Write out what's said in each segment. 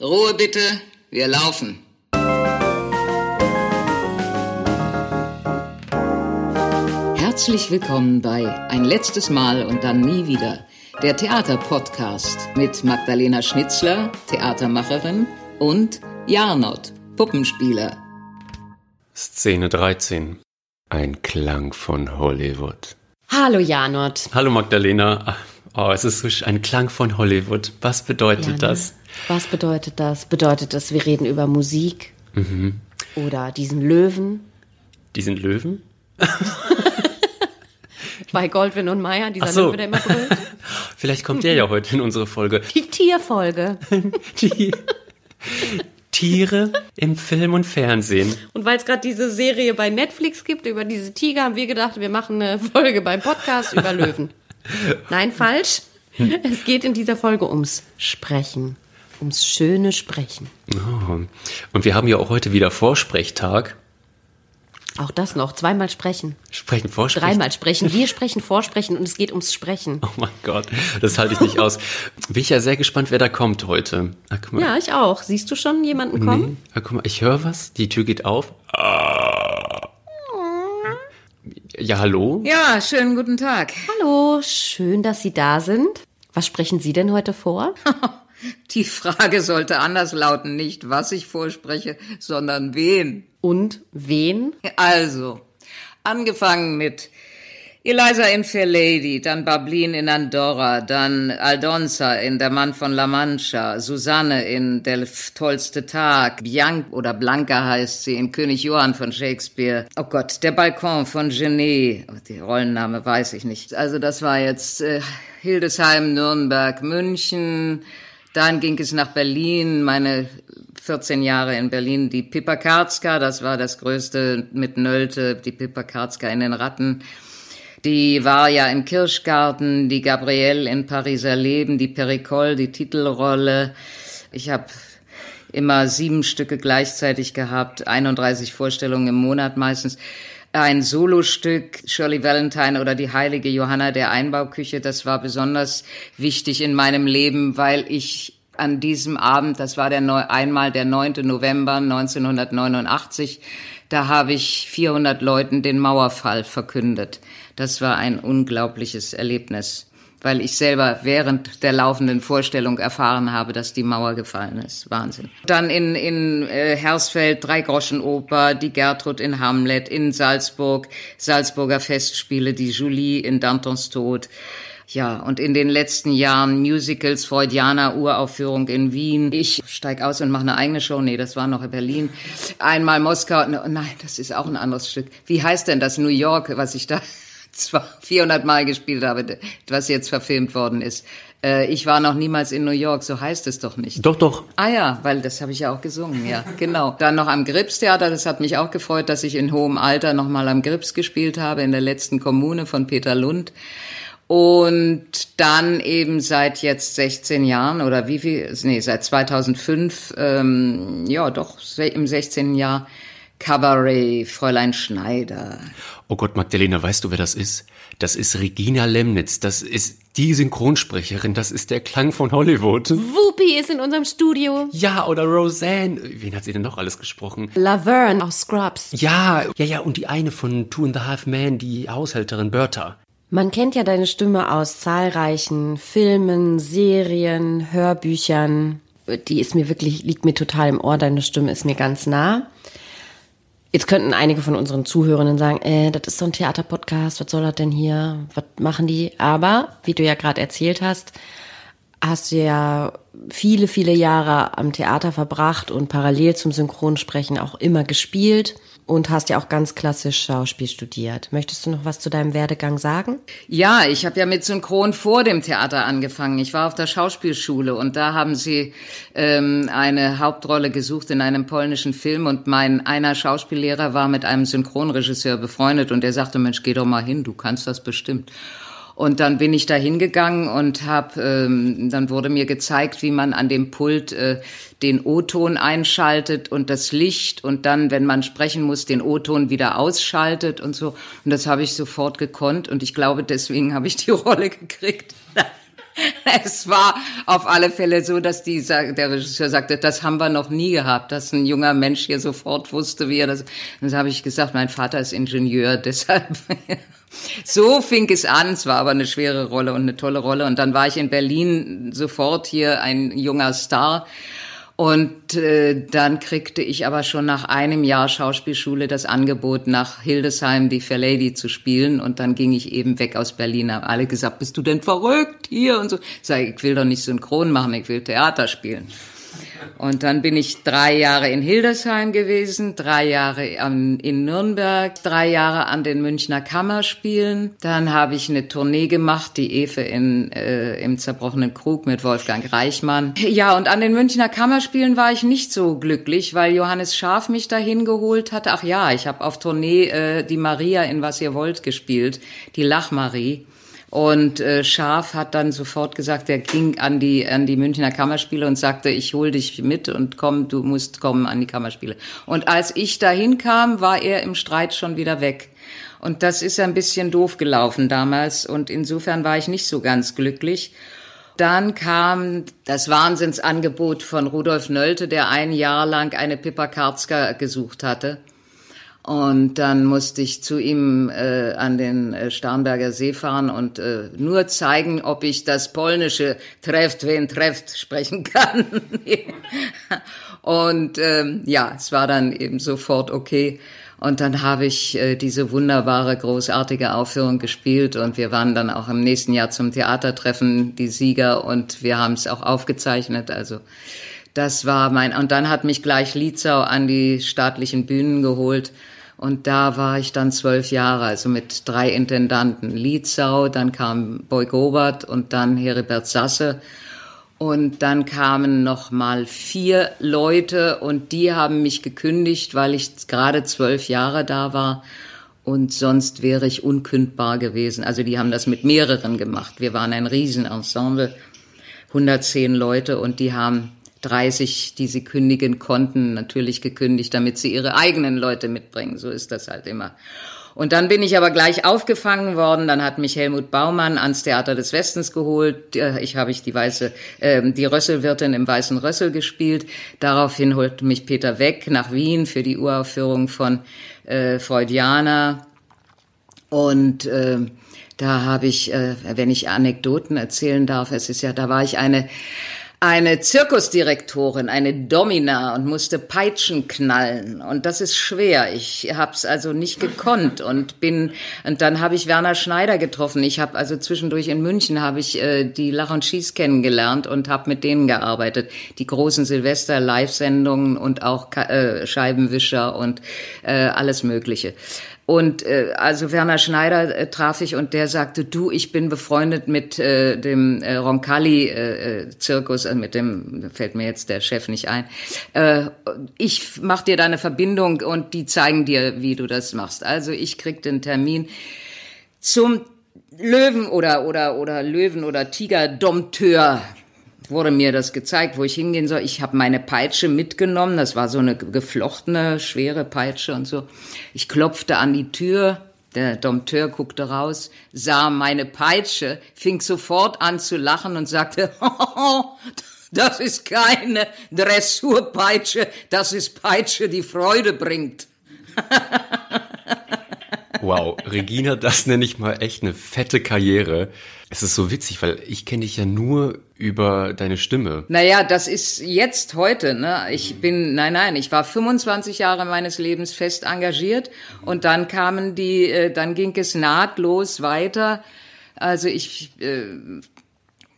Ruhe bitte, wir laufen. Herzlich willkommen bei Ein letztes Mal und dann nie wieder, der Theaterpodcast mit Magdalena Schnitzler, Theatermacherin, und Jarnot, Puppenspieler. Szene 13. Ein Klang von Hollywood. Hallo Janot. Hallo Magdalena. Oh, es ist so ein Klang von Hollywood. Was bedeutet Ja, ne? das? Was bedeutet das? Bedeutet das, wir reden über Musik? Mhm. Oder diesen Löwen Diesen Löwen? bei Goldwyn und Meyer, dieser so. Löwe, der immer brüllt? Vielleicht kommt der ja heute in unsere Folge. Die Tierfolge. Die Tiere im Film und Fernsehen. Und weil es gerade diese Serie bei Netflix gibt über diese Tiger, haben wir gedacht, wir machen eine Folge beim Podcast über Löwen. Nein, falsch. Es geht in dieser Folge ums Sprechen. Ums schöne Sprechen. Oh. Und wir haben ja auch heute wieder Vorsprechtag. Auch das noch. Zweimal sprechen. Sprechen, Vorsprechen. Dreimal sprechen. Wir sprechen, vorsprechen und es geht ums Sprechen. Oh mein Gott, das halte ich nicht aus. Bin ich ja sehr gespannt, wer da kommt heute. Mal. Ja, ich auch. Siehst du schon jemanden kommen? Nee. Ah, guck mal, ich höre was. Die Tür geht auf. Ah. Ja, hallo? Ja, schönen guten Tag. Hallo, schön, dass Sie da sind. Was sprechen Sie denn heute vor? Die Frage sollte anders lauten, nicht was ich vorspreche, sondern wen. Und wen? Also, angefangen mit Eliza in Fair Lady, dann Bablin in Andorra, dann Aldonza in Der Mann von La Mancha, Susanne in Der tollste Tag, Bianca oder Blanca heißt sie in König Johann von Shakespeare. Oh Gott, Der Balkon von Genet, oh, die Rollenname weiß ich nicht. Also das war jetzt äh, Hildesheim, Nürnberg, München, dann ging es nach Berlin, meine 14 Jahre in Berlin, die Pippa Karzka, das war das größte mit Nölte, die Pippa Karzka in den Ratten. Die war ja im Kirschgarten, die Gabrielle in Pariser Leben, die Pericole, die Titelrolle. Ich habe immer sieben Stücke gleichzeitig gehabt, 31 Vorstellungen im Monat meistens. Ein Solostück, Shirley Valentine oder die heilige Johanna der Einbauküche, das war besonders wichtig in meinem Leben, weil ich an diesem Abend, das war der Neu einmal der 9. November 1989, da habe ich 400 Leuten den Mauerfall verkündet. Das war ein unglaubliches Erlebnis, weil ich selber während der laufenden Vorstellung erfahren habe, dass die Mauer gefallen ist. Wahnsinn. Dann in, in äh, Hersfeld Dreigroschenoper, die Gertrud in Hamlet, in Salzburg Salzburger Festspiele, die Julie in Dantons Tod. Ja, und in den letzten Jahren Musicals, Freudianer Uraufführung in Wien. Ich steig aus und mache eine eigene Show. Nee, das war noch in Berlin. Einmal Moskau. No, Nein, das ist auch ein anderes Stück. Wie heißt denn das New York, was ich da zwar 400 Mal gespielt habe, was jetzt verfilmt worden ist? Äh, ich war noch niemals in New York, so heißt es doch nicht. Doch, doch. Ah ja, weil das habe ich ja auch gesungen, ja, genau. Dann noch am Gripstheater, das hat mich auch gefreut, dass ich in hohem Alter nochmal am Grips gespielt habe, in der letzten Kommune von Peter Lund. Und dann eben seit jetzt 16 Jahren oder wie viel, nee, seit 2005, ähm, ja doch, im 16. Jahr Cabaret, Fräulein Schneider. Oh Gott, Magdalena, weißt du, wer das ist? Das ist Regina Lemnitz. Das ist die Synchronsprecherin. Das ist der Klang von Hollywood. Whoopi ist in unserem Studio. Ja, oder Roseanne. Wen hat sie denn noch alles gesprochen? Laverne aus Scrubs. Ja, ja, ja, und die eine von Two and a Half Men, die Haushälterin Bertha. Man kennt ja deine Stimme aus zahlreichen Filmen, Serien, Hörbüchern. Die ist mir wirklich, liegt mir total im Ohr. Deine Stimme ist mir ganz nah. Jetzt könnten einige von unseren Zuhörenden sagen, äh, das ist so ein Theaterpodcast, was soll das denn hier? Was machen die? Aber, wie du ja gerade erzählt hast, hast du ja viele, viele Jahre am Theater verbracht und parallel zum Synchronsprechen auch immer gespielt und hast ja auch ganz klassisch Schauspiel studiert. Möchtest du noch was zu deinem Werdegang sagen? Ja, ich habe ja mit Synchron vor dem Theater angefangen. Ich war auf der Schauspielschule und da haben sie ähm, eine Hauptrolle gesucht in einem polnischen Film und mein einer Schauspiellehrer war mit einem Synchronregisseur befreundet und der sagte, Mensch, geh doch mal hin, du kannst das bestimmt. Und dann bin ich da hingegangen und hab, ähm, dann wurde mir gezeigt, wie man an dem Pult äh, den O-Ton einschaltet und das Licht und dann, wenn man sprechen muss, den O-Ton wieder ausschaltet und so. Und das habe ich sofort gekonnt und ich glaube, deswegen habe ich die Rolle gekriegt. es war auf alle Fälle so, dass die, der Regisseur sagte, das haben wir noch nie gehabt, dass ein junger Mensch hier sofort wusste, wie er das. So habe ich gesagt, mein Vater ist Ingenieur, deshalb. so fing es an. Es war aber eine schwere Rolle und eine tolle Rolle. Und dann war ich in Berlin sofort hier ein junger Star und äh, dann kriegte ich aber schon nach einem Jahr Schauspielschule das Angebot, nach Hildesheim die Fair Lady zu spielen. Und dann ging ich eben weg aus Berlin. Haben alle gesagt, bist du denn verrückt hier und so. Ich sage, ich will doch nicht synchron machen, ich will Theater spielen. Und dann bin ich drei Jahre in Hildesheim gewesen, drei Jahre in Nürnberg, drei Jahre an den Münchner Kammerspielen. Dann habe ich eine Tournee gemacht, die Efe in, äh, im zerbrochenen Krug mit Wolfgang Reichmann. Ja, und an den Münchner Kammerspielen war ich nicht so glücklich, weil Johannes Schaf mich dahin geholt hatte. Ach ja, ich habe auf Tournee äh, die Maria in Was ihr wollt gespielt, die Lachmarie. Und äh, Scharf hat dann sofort gesagt, er ging an die an die Münchner Kammerspiele und sagte, ich hol dich mit und komm, du musst kommen an die Kammerspiele. Und als ich dahin kam, war er im Streit schon wieder weg. Und das ist ein bisschen doof gelaufen damals und insofern war ich nicht so ganz glücklich. Dann kam das Wahnsinnsangebot von Rudolf Nölte, der ein Jahr lang eine Pippa Karzka gesucht hatte. Und dann musste ich zu ihm äh, an den äh, Starnberger See fahren und äh, nur zeigen, ob ich das polnische trefft, wen trefft sprechen kann. und ähm, ja, es war dann eben sofort okay. Und dann habe ich äh, diese wunderbare, großartige Aufführung gespielt und wir waren dann auch im nächsten Jahr zum Theatertreffen, die Sieger, und wir haben es auch aufgezeichnet. Also das war mein, und dann hat mich gleich Lietzau an die staatlichen Bühnen geholt und da war ich dann zwölf Jahre, also mit drei Intendanten. Lietzau, dann kam Boy Gobert und dann Heribert Sasse. Und dann kamen noch mal vier Leute und die haben mich gekündigt, weil ich gerade zwölf Jahre da war. Und sonst wäre ich unkündbar gewesen. Also die haben das mit mehreren gemacht. Wir waren ein Riesenensemble, 110 Leute und die haben 30, die sie kündigen konnten, natürlich gekündigt, damit sie ihre eigenen Leute mitbringen. So ist das halt immer. Und dann bin ich aber gleich aufgefangen worden. Dann hat mich Helmut Baumann ans Theater des Westens geholt. Ich habe ich die weiße, äh, die Rösselwirtin im Weißen Rössel gespielt. Daraufhin holt mich Peter Weg nach Wien für die Uraufführung von äh, Freudianer. Und äh, da habe ich, äh, wenn ich Anekdoten erzählen darf, es ist ja, da war ich eine eine Zirkusdirektorin, eine Domina und musste Peitschen knallen und das ist schwer. Ich habe es also nicht gekonnt und bin und dann habe ich Werner Schneider getroffen. Ich habe also zwischendurch in München habe ich äh, die Lach und Schieß kennengelernt und habe mit denen gearbeitet. Die großen Silvester Live-Sendungen und auch äh, Scheibenwischer und äh, alles Mögliche. Und äh, also Werner Schneider äh, traf ich und der sagte, du, ich bin befreundet mit äh, dem äh, Roncalli-Zirkus, äh, äh, mit dem fällt mir jetzt der Chef nicht ein. Äh, ich mach dir da eine Verbindung und die zeigen dir, wie du das machst. Also ich krieg den Termin zum Löwen oder oder oder Löwen oder Tiger Dompteur wurde mir das gezeigt, wo ich hingehen soll. Ich habe meine Peitsche mitgenommen. Das war so eine geflochtene, schwere Peitsche und so. Ich klopfte an die Tür. Der Dompteur guckte raus, sah meine Peitsche, fing sofort an zu lachen und sagte, das ist keine Dressurpeitsche, das ist Peitsche, die Freude bringt. Wow, Regina, das nenne ich mal echt eine fette Karriere. Es ist so witzig, weil ich kenne dich ja nur über deine Stimme. Naja, das ist jetzt heute. Ne? Ich bin, nein, nein, ich war 25 Jahre meines Lebens fest engagiert und dann kamen die, äh, dann ging es nahtlos weiter. Also ich äh,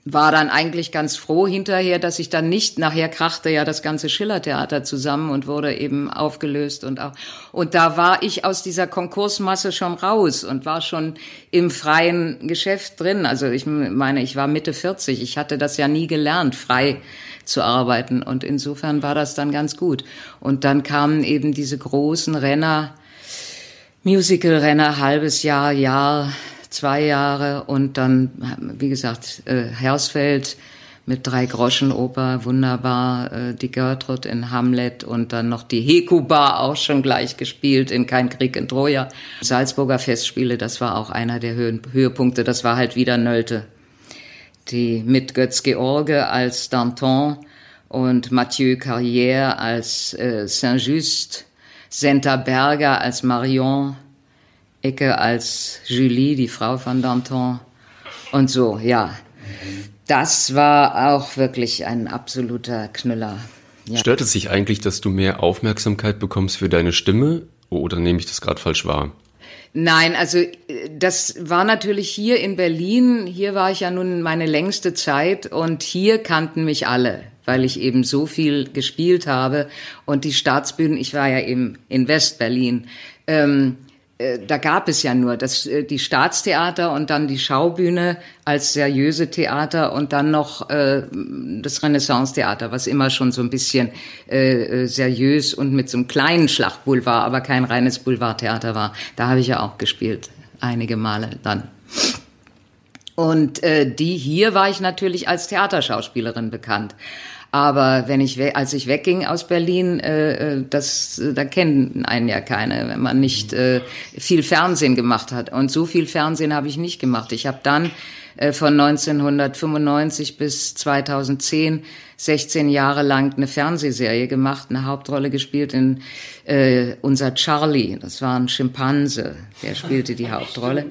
war dann eigentlich ganz froh hinterher, dass ich dann nicht, nachher krachte ja das ganze Schillertheater zusammen und wurde eben aufgelöst und auch, und da war ich aus dieser Konkursmasse schon raus und war schon im freien Geschäft drin. Also ich meine, ich war Mitte 40, ich hatte das ja nie gelernt, frei zu arbeiten und insofern war das dann ganz gut. Und dann kamen eben diese großen Renner, Musical-Renner, halbes Jahr, Jahr, zwei Jahre und dann, wie gesagt, äh, Hersfeld mit drei Groschen Oper, wunderbar, äh, die Gertrud in Hamlet und dann noch die Hekuba auch schon gleich gespielt in Kein Krieg in Troja. Salzburger Festspiele, das war auch einer der Höhen, Höhepunkte, das war halt wieder Nölte. die mit Götz George als Danton und Mathieu Carrière als äh, Saint-Just, Senta Berger als Marion, Ecke als Julie, die Frau von Danton und so, ja. Das war auch wirklich ein absoluter Knüller. Ja. Stört es sich eigentlich, dass du mehr Aufmerksamkeit bekommst für deine Stimme oder nehme ich das gerade falsch wahr? Nein, also das war natürlich hier in Berlin. Hier war ich ja nun meine längste Zeit und hier kannten mich alle, weil ich eben so viel gespielt habe. Und die Staatsbühnen, ich war ja eben in Westberlin. Ähm, äh, da gab es ja nur das, äh, die Staatstheater und dann die Schaubühne als seriöse Theater und dann noch äh, das Renaissance-Theater, was immer schon so ein bisschen äh, äh seriös und mit so einem kleinen Schlachtboulevard, aber kein reines Boulevardtheater war. Da habe ich ja auch gespielt, einige Male dann. Und äh, die hier war ich natürlich als Theaterschauspielerin bekannt. Aber wenn ich, als ich wegging aus Berlin, äh, äh, das, da kennen einen ja keine, wenn man nicht äh, viel Fernsehen gemacht hat. Und so viel Fernsehen habe ich nicht gemacht. Ich habe dann äh, von 1995 bis 2010 16 Jahre lang eine Fernsehserie gemacht, eine Hauptrolle gespielt in äh, unser Charlie. Das war ein Schimpanse, der spielte die Hauptrolle.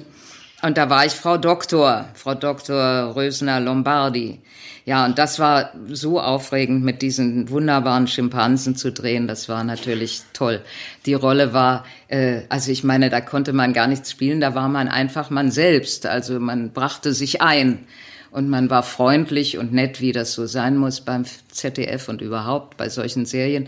Und da war ich Frau Doktor, Frau Doktor Rösner Lombardi. Ja, und das war so aufregend, mit diesen wunderbaren Schimpansen zu drehen. Das war natürlich toll. Die Rolle war, äh, also ich meine, da konnte man gar nichts spielen, da war man einfach man selbst. Also man brachte sich ein und man war freundlich und nett, wie das so sein muss beim ZDF und überhaupt bei solchen Serien.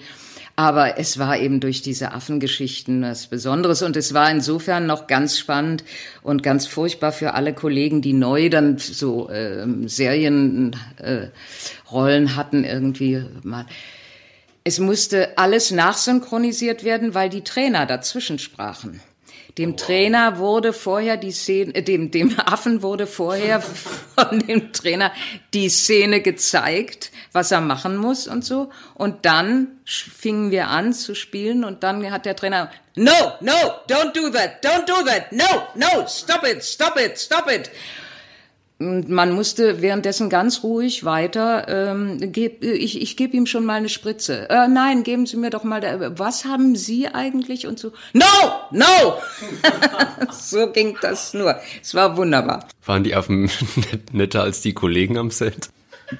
Aber es war eben durch diese Affengeschichten was Besonderes und es war insofern noch ganz spannend und ganz furchtbar für alle Kollegen, die neu dann so äh, Serienrollen äh, hatten irgendwie mal. Es musste alles nachsynchronisiert werden, weil die Trainer dazwischen sprachen. Dem Trainer wurde vorher die Szene, äh, dem, dem Affen wurde vorher von dem Trainer die Szene gezeigt, was er machen muss und so. Und dann fingen wir an zu spielen und dann hat der Trainer, no, no, don't do that, don't do that, no, no, stop it, stop it, stop it. Und man musste währenddessen ganz ruhig weiter, ähm, geb, ich, ich gebe ihm schon mal eine Spritze. Äh, nein, geben Sie mir doch mal, da, was haben Sie eigentlich und so. No, no! so ging das nur. Es war wunderbar. Waren die Affen netter als die Kollegen am Set?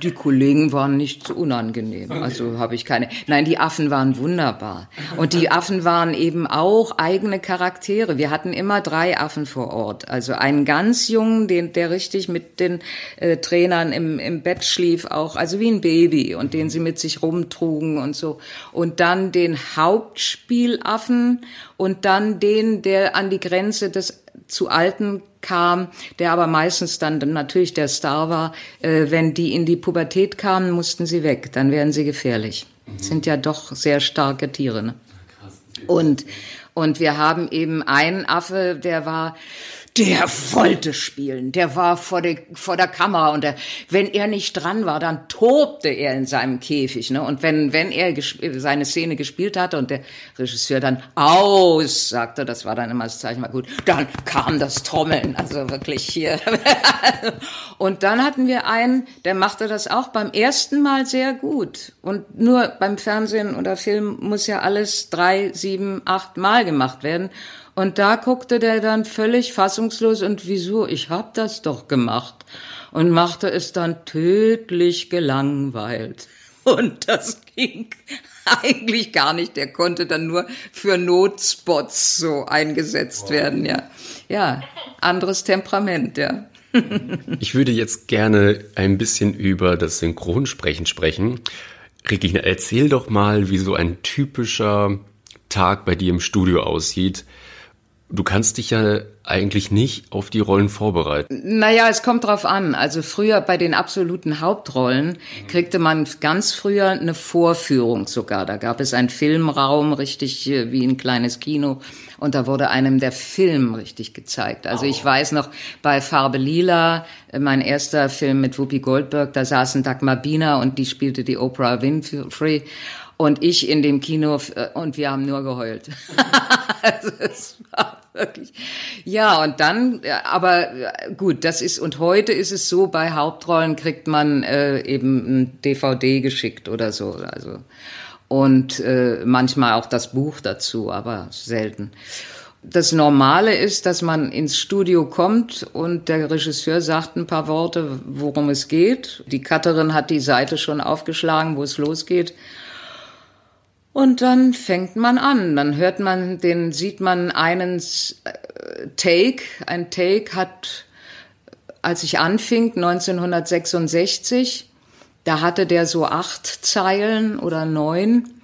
Die Kollegen waren nicht so unangenehm, also habe ich keine. Nein, die Affen waren wunderbar. Und die Affen waren eben auch eigene Charaktere. Wir hatten immer drei Affen vor Ort. Also einen ganz jungen, den, der richtig mit den äh, Trainern im, im Bett schlief, auch, also wie ein Baby und den sie mit sich rumtrugen und so. Und dann den Hauptspielaffen und dann den, der an die Grenze des zu Alten kam, der aber meistens dann natürlich der Star war. Äh, wenn die in die Pubertät kamen, mussten sie weg, dann wären sie gefährlich. Mhm. Sind ja doch sehr starke Tiere. Ne? Und, und wir haben eben einen Affe, der war der wollte spielen, der war vor der, vor der Kamera und der, wenn er nicht dran war, dann tobte er in seinem Käfig. Ne? Und wenn, wenn er seine Szene gespielt hatte und der Regisseur dann aus sagte, das war dann immer das Zeichen, war gut, dann kam das Trommeln, also wirklich hier. und dann hatten wir einen, der machte das auch beim ersten Mal sehr gut. Und nur beim Fernsehen oder Film muss ja alles drei, sieben, acht Mal gemacht werden. Und da guckte der dann völlig fassungslos und wieso, ich hab das doch gemacht. Und machte es dann tödlich gelangweilt. Und das ging eigentlich gar nicht. Der konnte dann nur für Notspots so eingesetzt werden, ja. Ja, anderes Temperament, ja. ich würde jetzt gerne ein bisschen über das Synchronsprechen sprechen. Regina, erzähl doch mal, wie so ein typischer Tag bei dir im Studio aussieht. Du kannst dich ja eigentlich nicht auf die Rollen vorbereiten. Naja, es kommt drauf an. Also früher bei den absoluten Hauptrollen kriegte man ganz früher eine Vorführung sogar. Da gab es einen Filmraum, richtig äh, wie ein kleines Kino. Und da wurde einem der Film richtig gezeigt. Also ich weiß noch, bei Farbe Lila, äh, mein erster Film mit Whoopi Goldberg, da saßen Dagmar Biener und die spielte die Oprah Winfrey. Und ich in dem Kino äh, und wir haben nur geheult. also es war wirklich. Ja, und dann, aber gut, das ist, und heute ist es so, bei Hauptrollen kriegt man äh, eben ein DVD geschickt oder so. Also und äh, manchmal auch das Buch dazu, aber selten. Das Normale ist, dass man ins Studio kommt und der Regisseur sagt ein paar Worte, worum es geht. Die Cutterin hat die Seite schon aufgeschlagen, wo es losgeht. Und dann fängt man an. Dann hört man, den sieht man einen äh, Take. Ein Take hat, als ich anfing, 1966, da hatte der so acht Zeilen oder neun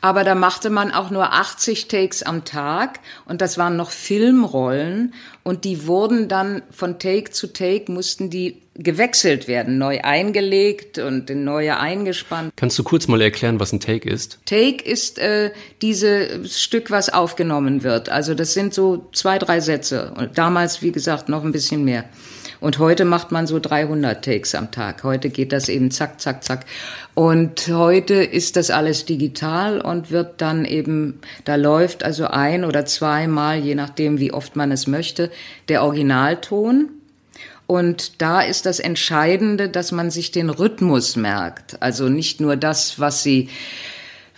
aber da machte man auch nur 80 Takes am Tag und das waren noch Filmrollen und die wurden dann von Take zu Take mussten die gewechselt werden, neu eingelegt und neue eingespannt. Kannst du kurz mal erklären, was ein Take ist? Take ist äh, dieses Stück, was aufgenommen wird. Also das sind so zwei, drei Sätze. Und damals, wie gesagt, noch ein bisschen mehr. Und heute macht man so 300 Takes am Tag. Heute geht das eben zack, zack, zack. Und heute ist das alles digital und wird dann eben, da läuft also ein oder zweimal, je nachdem, wie oft man es möchte, der Originalton. Und da ist das Entscheidende, dass man sich den Rhythmus merkt. Also nicht nur das, was sie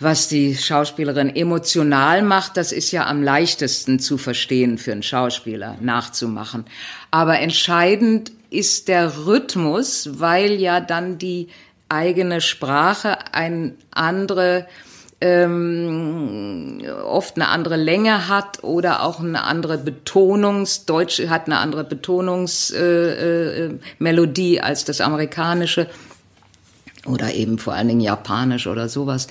was die Schauspielerin emotional macht, das ist ja am leichtesten zu verstehen für einen Schauspieler, nachzumachen. Aber entscheidend ist der Rhythmus, weil ja dann die eigene Sprache ein andere ähm, oft eine andere Länge hat oder auch eine andere Betonungs, Deutsch hat eine andere Betonungsmelodie äh, äh, als das amerikanische oder eben vor allen Dingen Japanisch oder sowas.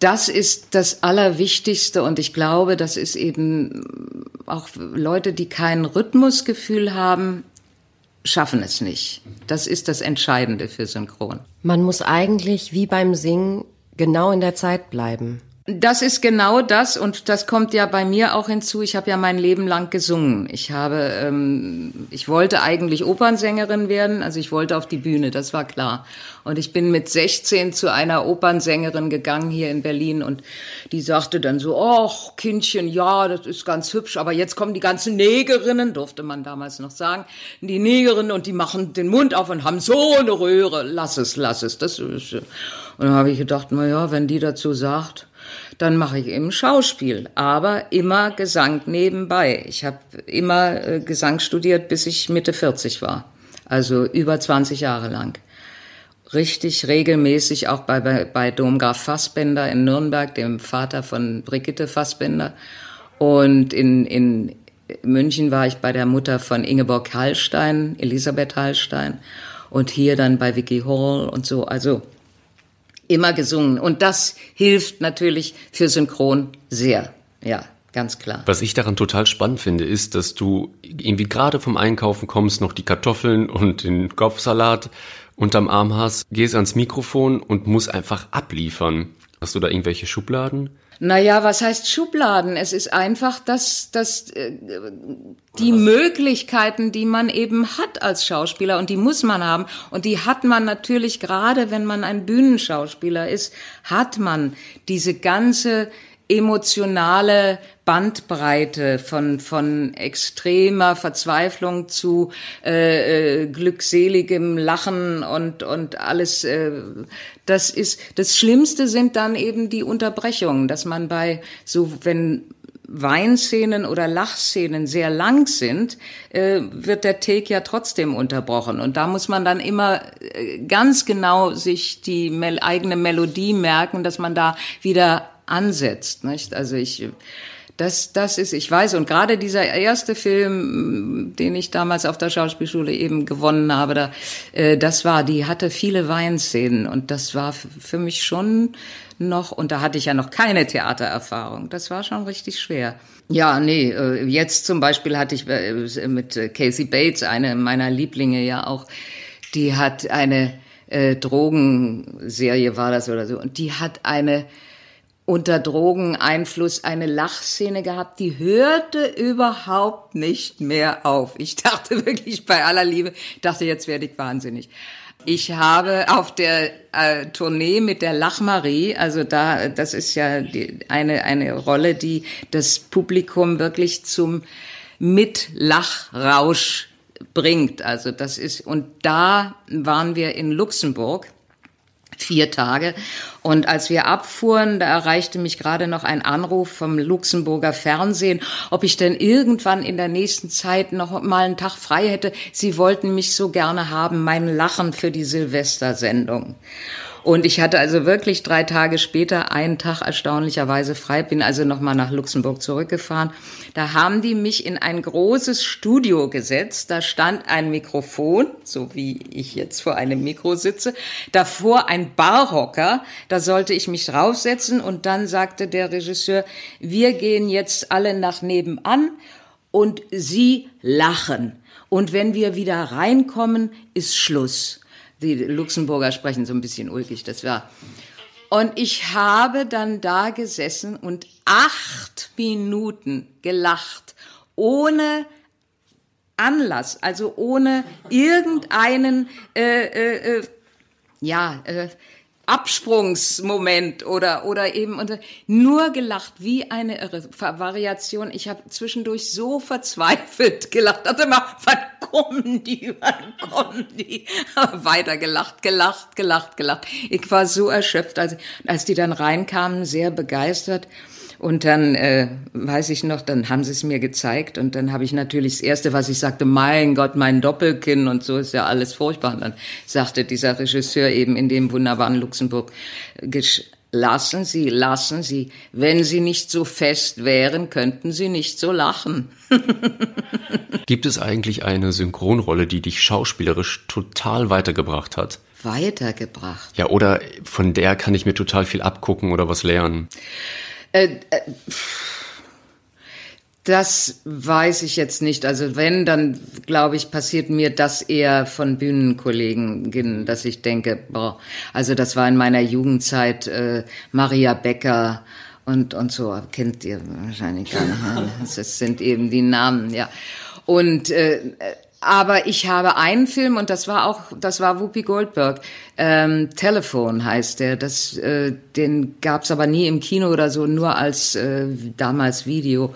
Das ist das Allerwichtigste und ich glaube, das ist eben auch Leute, die kein Rhythmusgefühl haben, schaffen es nicht. Das ist das Entscheidende für Synchron. Man muss eigentlich wie beim Singen genau in der Zeit bleiben. Das ist genau das und das kommt ja bei mir auch hinzu. Ich habe ja mein Leben lang gesungen. Ich habe, ähm, ich wollte eigentlich Opernsängerin werden, also ich wollte auf die Bühne, das war klar. Und ich bin mit 16 zu einer Opernsängerin gegangen hier in Berlin und die sagte dann so, ach Kindchen, ja, das ist ganz hübsch, aber jetzt kommen die ganzen Negerinnen, durfte man damals noch sagen, die Negerinnen und die machen den Mund auf und haben so eine Röhre. Lass es, lass es. Das ist, und dann habe ich gedacht, na ja, wenn die dazu sagt, dann mache ich eben Schauspiel, aber immer Gesang nebenbei. Ich habe immer äh, Gesang studiert, bis ich Mitte 40 war, also über 20 Jahre lang. Richtig regelmäßig auch bei, bei, bei Domgraf Fassbender in Nürnberg, dem Vater von Brigitte Fassbender. Und in, in München war ich bei der Mutter von Ingeborg Hallstein, Elisabeth Hallstein. Und hier dann bei Vicky Hall und so. Also immer gesungen. Und das hilft natürlich für Synchron sehr. Ja, ganz klar. Was ich daran total spannend finde, ist, dass du irgendwie gerade vom Einkaufen kommst, noch die Kartoffeln und den Kopfsalat unterm Arm hast, gehst ans Mikrofon und musst einfach abliefern. Hast du da irgendwelche Schubladen? Naja, was heißt Schubladen? Es ist einfach, dass, dass äh, die Möglichkeiten, die man eben hat als Schauspieler, und die muss man haben, und die hat man natürlich gerade, wenn man ein Bühnenschauspieler ist, hat man diese ganze emotionale Bandbreite von von extremer Verzweiflung zu äh, äh, glückseligem Lachen und und alles äh, das ist das Schlimmste sind dann eben die Unterbrechungen, dass man bei so wenn Weinszenen oder Lachszenen sehr lang sind, äh, wird der Take ja trotzdem unterbrochen. Und da muss man dann immer äh, ganz genau sich die eigene Melodie merken, dass man da wieder ansetzt. Nicht? Also ich, das, das ist, ich weiß, und gerade dieser erste Film, den ich damals auf der Schauspielschule eben gewonnen habe, da, äh, das war, die hatte viele Weinszenen und das war für mich schon noch, und da hatte ich ja noch keine Theatererfahrung, das war schon richtig schwer. Ja, nee, äh, jetzt zum Beispiel hatte ich äh, mit Casey Bates, eine meiner Lieblinge ja auch, die hat eine äh, Drogenserie war das oder so, und die hat eine unter Drogeneinfluss eine Lachszene gehabt, die hörte überhaupt nicht mehr auf. Ich dachte wirklich bei aller Liebe, dachte, jetzt werde ich wahnsinnig. Ich habe auf der äh, Tournee mit der Lachmarie, also da, das ist ja die, eine, eine Rolle, die das Publikum wirklich zum Mitlachrausch bringt. Also das ist, und da waren wir in Luxemburg vier Tage. Und als wir abfuhren, da erreichte mich gerade noch ein Anruf vom Luxemburger Fernsehen, ob ich denn irgendwann in der nächsten Zeit noch mal einen Tag frei hätte. Sie wollten mich so gerne haben, mein Lachen für die Silvestersendung. Und ich hatte also wirklich drei Tage später einen Tag erstaunlicherweise frei, bin also nochmal nach Luxemburg zurückgefahren. Da haben die mich in ein großes Studio gesetzt. Da stand ein Mikrofon, so wie ich jetzt vor einem Mikro sitze. Davor ein Barhocker. Da sollte ich mich draufsetzen. Und dann sagte der Regisseur, wir gehen jetzt alle nach nebenan und Sie lachen. Und wenn wir wieder reinkommen, ist Schluss. Die Luxemburger sprechen so ein bisschen ulkig, das war. Und ich habe dann da gesessen und acht Minuten gelacht, ohne Anlass, also ohne irgendeinen, äh, äh, äh, ja, äh, Absprungsmoment oder oder eben unter, nur gelacht wie eine irre Variation. Ich habe zwischendurch so verzweifelt gelacht. Dachte immer, wann kommen die, wann kommen die? Weiter gelacht, gelacht, gelacht, gelacht. Ich war so erschöpft, als als die dann reinkamen, sehr begeistert. Und dann äh, weiß ich noch, dann haben sie es mir gezeigt und dann habe ich natürlich das erste, was ich sagte, mein Gott, mein Doppelkinn und so ist ja alles furchtbar. Und dann sagte dieser Regisseur eben in dem wunderbaren Luxemburg, lassen Sie, lassen Sie, wenn Sie nicht so fest wären, könnten Sie nicht so lachen. Gibt es eigentlich eine Synchronrolle, die dich schauspielerisch total weitergebracht hat? Weitergebracht? Ja, oder von der kann ich mir total viel abgucken oder was lernen? Äh, äh, das weiß ich jetzt nicht. Also wenn, dann glaube ich, passiert mir das eher von Bühnenkollegen, dass ich denke, boah, also das war in meiner Jugendzeit äh, Maria Becker und, und so, kennt ihr wahrscheinlich gar nicht. Das sind eben die Namen, ja. Und äh, aber ich habe einen Film und das war auch, das war Whoopi Goldberg. Ähm, Telefon heißt der. Das, äh, den gab's aber nie im Kino oder so, nur als äh, damals Video.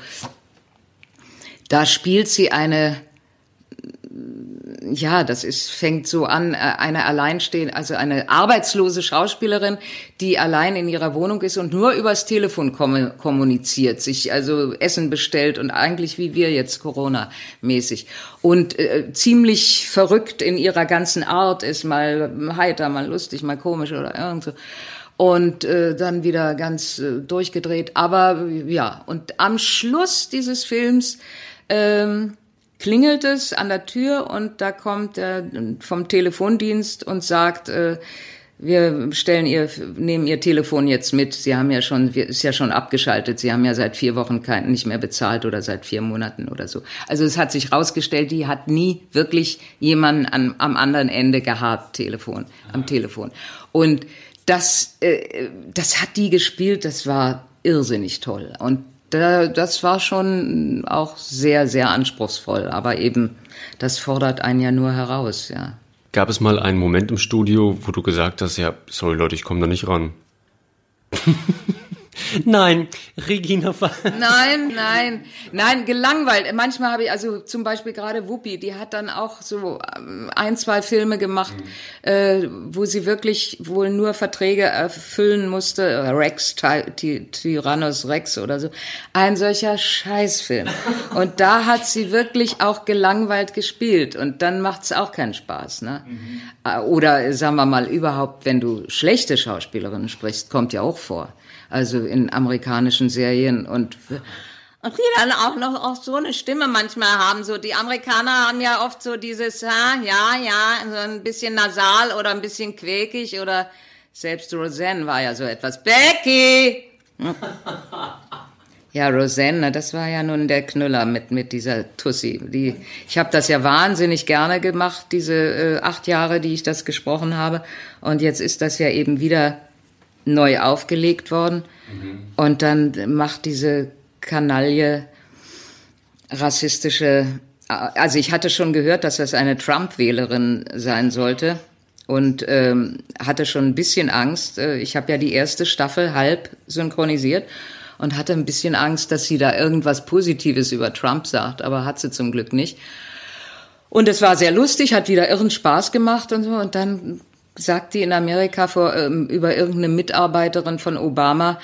Da spielt sie eine ja, das ist, fängt so an, äh, eine alleinstehende, also eine arbeitslose Schauspielerin, die allein in ihrer Wohnung ist und nur übers Telefon kommuniziert, sich also Essen bestellt und eigentlich wie wir jetzt Corona-mäßig. Und äh, ziemlich verrückt in ihrer ganzen Art ist, mal heiter, mal lustig, mal komisch oder irgend so und äh, dann wieder ganz äh, durchgedreht. Aber ja, und am Schluss dieses Films ähm, klingelt es an der Tür und da kommt er vom Telefondienst und sagt, äh, wir stellen ihr, nehmen ihr Telefon jetzt mit. Sie haben ja schon, ist ja schon abgeschaltet. Sie haben ja seit vier Wochen kein, nicht mehr bezahlt oder seit vier Monaten oder so. Also es hat sich rausgestellt, die hat nie wirklich jemanden an, am anderen Ende gehabt, Telefon, am Telefon. Und das, äh, das hat die gespielt. Das war irrsinnig toll. Und da, das war schon auch sehr, sehr anspruchsvoll. Aber eben, das fordert einen ja nur heraus, ja. Gab es mal einen Moment im Studio, wo du gesagt hast, ja, sorry Leute, ich komme da nicht ran? Nein, Regina war. Nein, nein, nein, gelangweilt. Manchmal habe ich, also zum Beispiel gerade Wuppi, die hat dann auch so ähm, ein, zwei Filme gemacht, mhm. äh, wo sie wirklich wohl nur Verträge erfüllen musste. Rex, Tyrannus Rex oder so. Ein solcher Scheißfilm. Und da hat sie wirklich auch gelangweilt gespielt. Und dann macht es auch keinen Spaß. Ne? Mhm. Äh, oder sagen wir mal, überhaupt, wenn du schlechte Schauspielerinnen sprichst, kommt ja auch vor also in amerikanischen Serien und und die dann auch noch auch so eine Stimme manchmal haben. So die Amerikaner haben ja oft so dieses ja, ja, ja, so ein bisschen nasal oder ein bisschen quäkig oder selbst Roseanne war ja so etwas. Becky! Ja, Roseanne, das war ja nun der Knüller mit mit dieser Tussi. Die, ich habe das ja wahnsinnig gerne gemacht, diese äh, acht Jahre, die ich das gesprochen habe. Und jetzt ist das ja eben wieder neu aufgelegt worden. Mhm. Und dann macht diese Kanaille rassistische, also ich hatte schon gehört, dass das eine Trump-Wählerin sein sollte. und ähm, hatte schon ein bisschen Angst. Äh, ich habe ja die erste Staffel halb synchronisiert und hatte ein bisschen Angst, dass sie da irgendwas Positives über Trump sagt, aber hat sie zum Glück nicht. Und es war sehr lustig, hat wieder irren Spaß gemacht und so. Und dann sagt die in Amerika vor, ähm, über irgendeine Mitarbeiterin von Obama,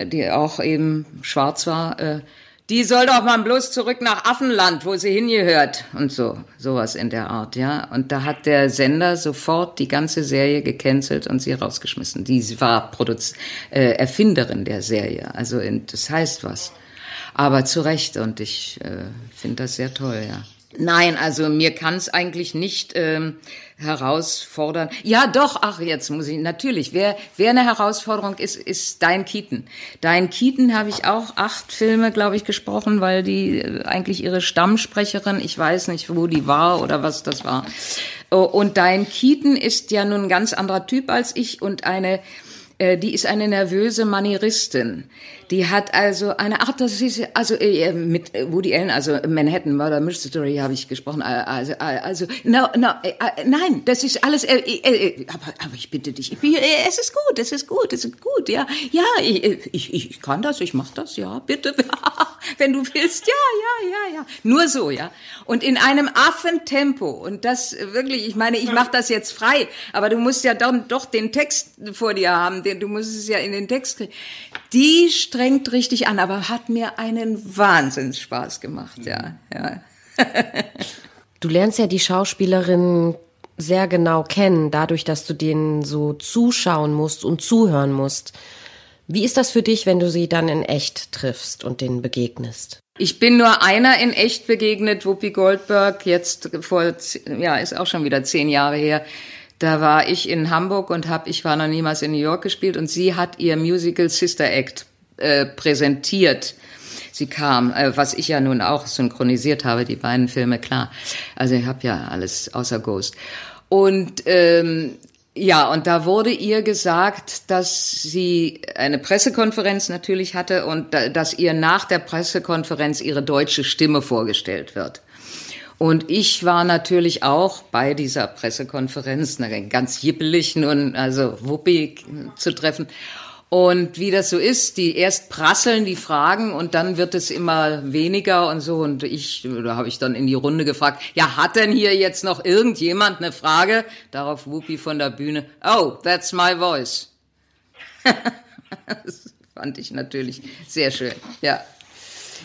die auch eben schwarz war, äh, die soll doch mal bloß zurück nach Affenland, wo sie hingehört und so, sowas in der Art, ja. Und da hat der Sender sofort die ganze Serie gecancelt und sie rausgeschmissen. Die war Produz äh, Erfinderin der Serie, also in, das heißt was. Aber zu Recht und ich äh, finde das sehr toll, ja. Nein, also mir kann es eigentlich nicht ähm, herausfordern. Ja, doch, ach, jetzt muss ich, natürlich, wer, wer eine Herausforderung ist, ist Dein Keaton. Dein Keaton habe ich auch acht Filme, glaube ich, gesprochen, weil die äh, eigentlich ihre Stammsprecherin, ich weiß nicht, wo die war oder was das war. Oh, und Dein Keaton ist ja nun ein ganz anderer Typ als ich und eine, äh, die ist eine nervöse Manieristin. Die hat also eine Art, das ist also äh, mit Woody Allen, also Manhattan Murder Mystery habe ich gesprochen. Äh, also, äh, also no, no, äh, nein, das ist alles. Äh, äh, aber, aber ich bitte dich, ich, es ist gut, es ist gut, es ist gut, ja, ja, ich, ich, ich kann das, ich mach das, ja, bitte, wenn du willst, ja, ja, ja, ja, nur so, ja. Und in einem Affentempo und das wirklich, ich meine, ich mache das jetzt frei, aber du musst ja dann doch den Text vor dir haben, du musst es ja in den Text kriegen. Die strengt richtig an, aber hat mir einen Wahnsinnsspaß gemacht, ja. ja. du lernst ja die Schauspielerin sehr genau kennen, dadurch, dass du denen so zuschauen musst und zuhören musst. Wie ist das für dich, wenn du sie dann in echt triffst und denen begegnest? Ich bin nur einer in echt begegnet, Whoopi Goldberg, jetzt vor, ja, ist auch schon wieder zehn Jahre her. Da war ich in Hamburg und hab, ich war noch niemals in New York gespielt und sie hat ihr Musical Sister Act äh, präsentiert. Sie kam, äh, was ich ja nun auch synchronisiert habe, die beiden Filme, klar. Also ich habe ja alles außer Ghost. Und ähm, ja, und da wurde ihr gesagt, dass sie eine Pressekonferenz natürlich hatte und dass ihr nach der Pressekonferenz ihre deutsche Stimme vorgestellt wird. Und ich war natürlich auch bei dieser Pressekonferenz, ganz jippelig, nun also Wuppi zu treffen. Und wie das so ist, die erst prasseln die Fragen und dann wird es immer weniger und so. Und ich, da habe ich dann in die Runde gefragt, ja, hat denn hier jetzt noch irgendjemand eine Frage? Darauf Whoopi von der Bühne, oh, that's my voice. das fand ich natürlich sehr schön, ja.